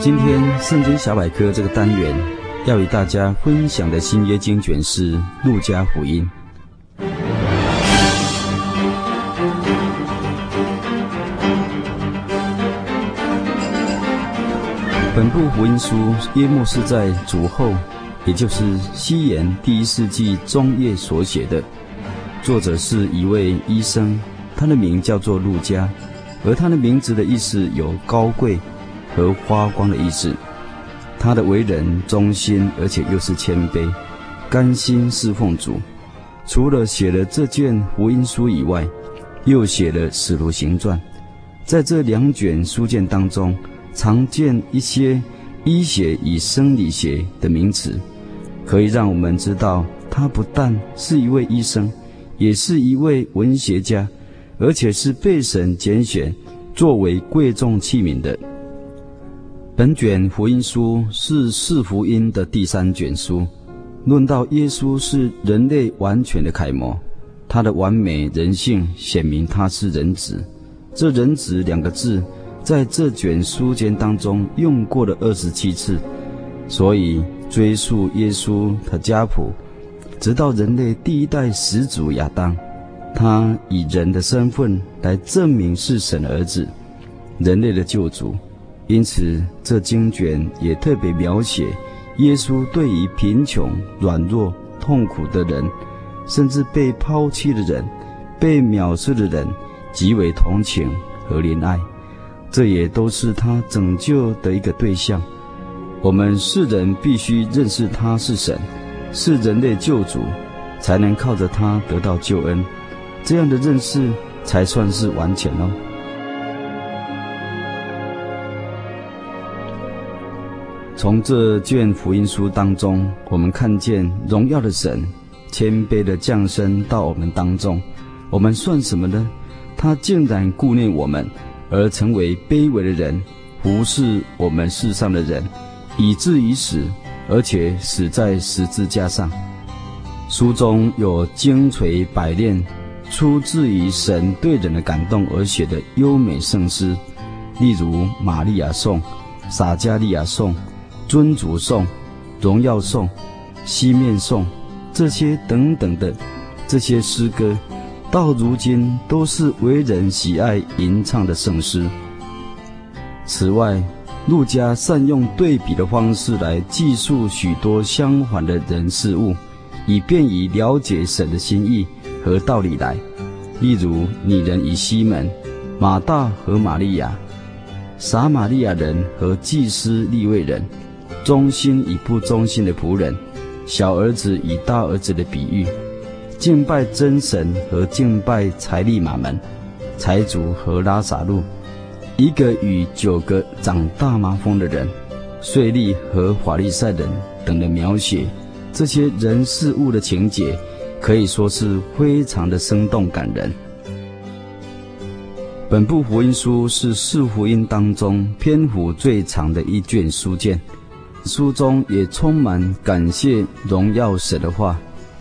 今天《圣经小百科》这个单元要与大家分享的新约经卷是《路加福音》。本部福音书约莫是在主后，也就是西元第一世纪中叶所写的。作者是一位医生，他的名叫做路加，而他的名字的意思有高贵。和发光的意思，他的为人忠心，而且又是谦卑，甘心侍奉主。除了写了这卷福音书以外，又写了使徒行传。在这两卷书卷当中，常见一些医学与生理学的名词，可以让我们知道他不但是一位医生，也是一位文学家，而且是被神拣选作为贵重器皿的。本卷福音书是四福音的第三卷书，论到耶稣是人类完全的楷模，他的完美人性显明他是人子。这“人子”两个字在这卷书间当中用过了二十七次，所以追溯耶稣的家谱，直到人类第一代始祖亚当，他以人的身份来证明是神的儿子，人类的救主。因此，这经卷也特别描写耶稣对于贫穷、软弱、痛苦的人，甚至被抛弃的人、被藐视的人，极为同情和怜爱。这也都是他拯救的一个对象。我们世人必须认识他是神，是人类救主，才能靠着他得到救恩。这样的认识才算是完全哦。从这卷福音书当中，我们看见荣耀的神谦卑的降生到我们当中。我们算什么呢？他竟然顾念我们，而成为卑微的人，服侍我们世上的人，以至于死，而且死在十字架上。书中有精粹百炼，出自于神对人的感动而写的优美圣诗，例如玛利亚颂、撒迦利亚颂。尊主颂、荣耀颂、西面颂，这些等等的这些诗歌，到如今都是为人喜爱吟唱的圣诗。此外，陆家善用对比的方式来记述许多相反的人事物，以便于了解神的心意和道理来。例如，女人与西门、马大和玛利亚、撒玛利亚人和祭司利未人。忠心与不忠心的仆人，小儿子与大儿子的比喻，敬拜真神和敬拜财利马门，财主和拉撒路，一个与九个长大麻风的人，税吏和法利赛人等的描写，这些人事物的情节，可以说是非常的生动感人。本部福音书是四福音当中篇幅最长的一卷书卷。书中也充满感谢荣耀神的话，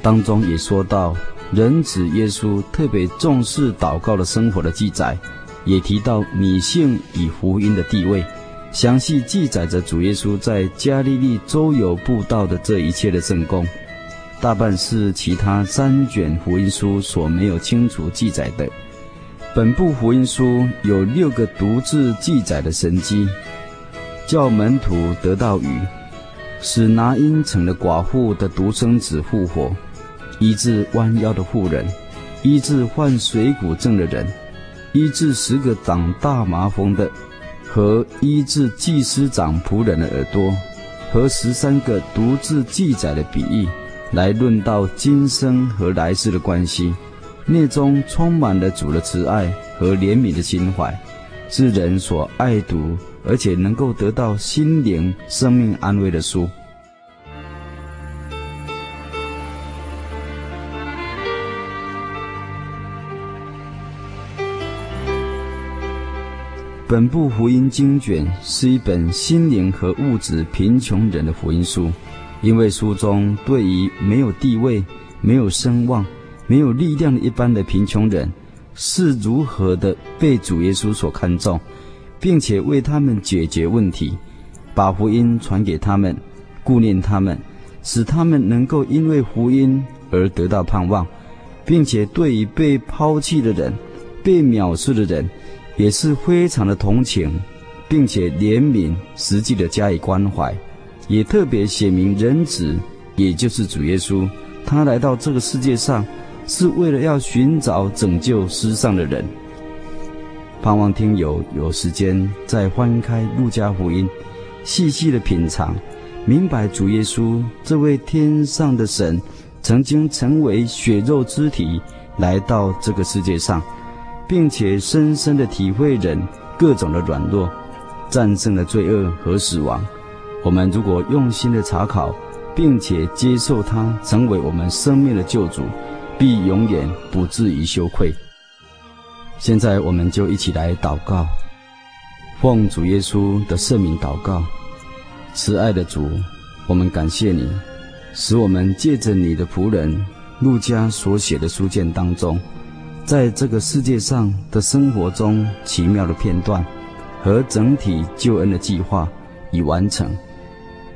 当中也说到人子耶稣特别重视祷告的生活的记载，也提到女性与福音的地位，详细记载着主耶稣在加利利周游布道的这一切的圣功，大半是其他三卷福音书所没有清楚记载的。本部福音书有六个独自记载的神迹。叫门徒得到鱼，使拿因城的寡妇的独生子复活，医治弯腰的妇人，医治患水谷症的人，医治十个长大麻风的，和医治祭司长仆人的耳朵，和十三个独自记载的比喻，来论到今生和来世的关系，内中充满了主的慈爱和怜悯的心怀，是人所爱读，而且能够得到心灵生命安慰的书。本部福音经卷是一本心灵和物质贫穷人的福音书，因为书中对于没有地位、没有声望、没有力量的一般的贫穷人，是如何的被主耶稣所看重，并且为他们解决问题，把福音传给他们，顾念他们，使他们能够因为福音而得到盼望，并且对于被抛弃的人、被藐视的人。也是非常的同情，并且怜悯，实际的加以关怀，也特别写明人子，也就是主耶稣，他来到这个世界上，是为了要寻找拯救世上的人。盼望听友有时间再翻开路加福音，细细的品尝，明白主耶稣这位天上的神，曾经成为血肉之体来到这个世界上。并且深深的体会人各种的软弱，战胜了罪恶和死亡。我们如果用心的查考，并且接受他成为我们生命的救主，必永远不至于羞愧。现在，我们就一起来祷告，奉主耶稣的圣名祷告。慈爱的主，我们感谢你，使我们借着你的仆人路加所写的书卷当中。在这个世界上的生活中，奇妙的片段和整体救恩的计划已完成。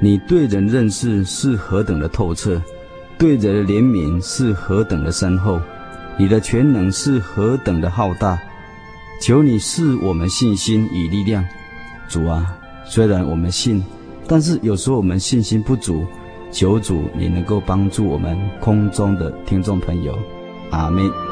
你对人认识是何等的透彻，对人的怜悯是何等的深厚，你的全能是何等的浩大。求你赐我们信心与力量，主啊！虽然我们信，但是有时候我们信心不足。求主你能够帮助我们空中的听众朋友。阿门。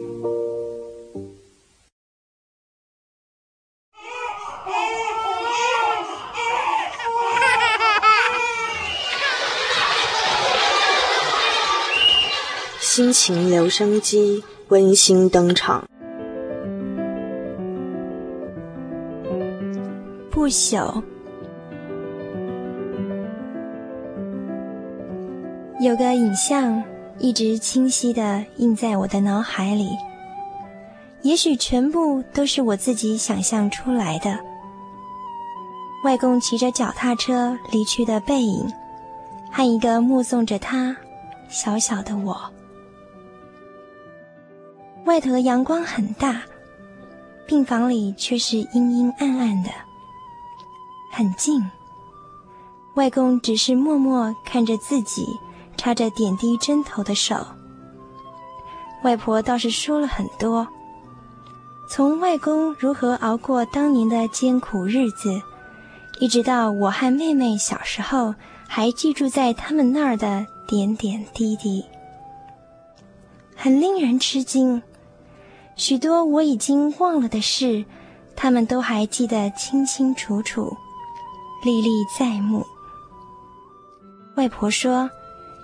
情留声机温馨登场。不朽。有个影像一直清晰的印在我的脑海里，也许全部都是我自己想象出来的。外公骑着脚踏车离去的背影，和一个目送着他小小的我。外头的阳光很大，病房里却是阴阴暗暗的，很静。外公只是默默看着自己插着点滴针头的手。外婆倒是说了很多，从外公如何熬过当年的艰苦日子，一直到我和妹妹小时候还寄住在他们那儿的点点滴滴，很令人吃惊。许多我已经忘了的事，他们都还记得清清楚楚，历历在目。外婆说，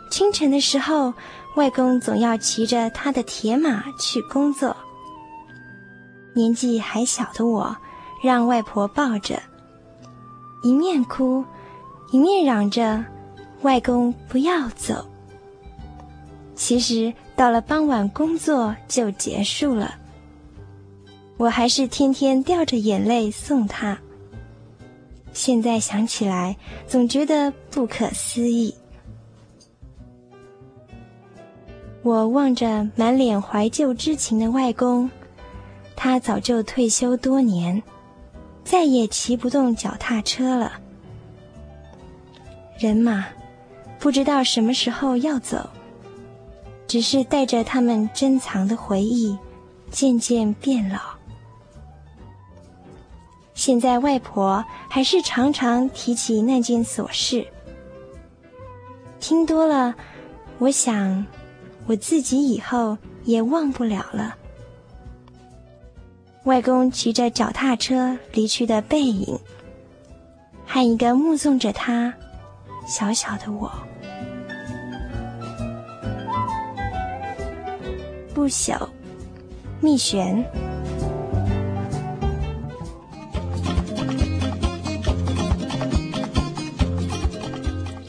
清晨的时候，外公总要骑着他的铁马去工作。年纪还小的我，让外婆抱着，一面哭，一面嚷着：“外公不要走。”其实到了傍晚，工作就结束了。我还是天天掉着眼泪送他。现在想起来，总觉得不可思议。我望着满脸怀旧之情的外公，他早就退休多年，再也骑不动脚踏车了。人嘛，不知道什么时候要走，只是带着他们珍藏的回忆，渐渐变老。现在外婆还是常常提起那件琐事，听多了，我想我自己以后也忘不了了。外公骑着脚踏车离去的背影，和一个目送着他小小的我。不朽，秘玄。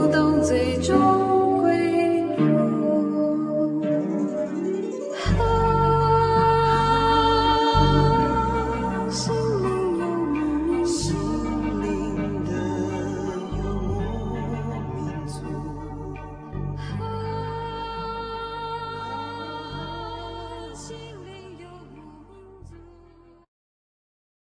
不懂最终。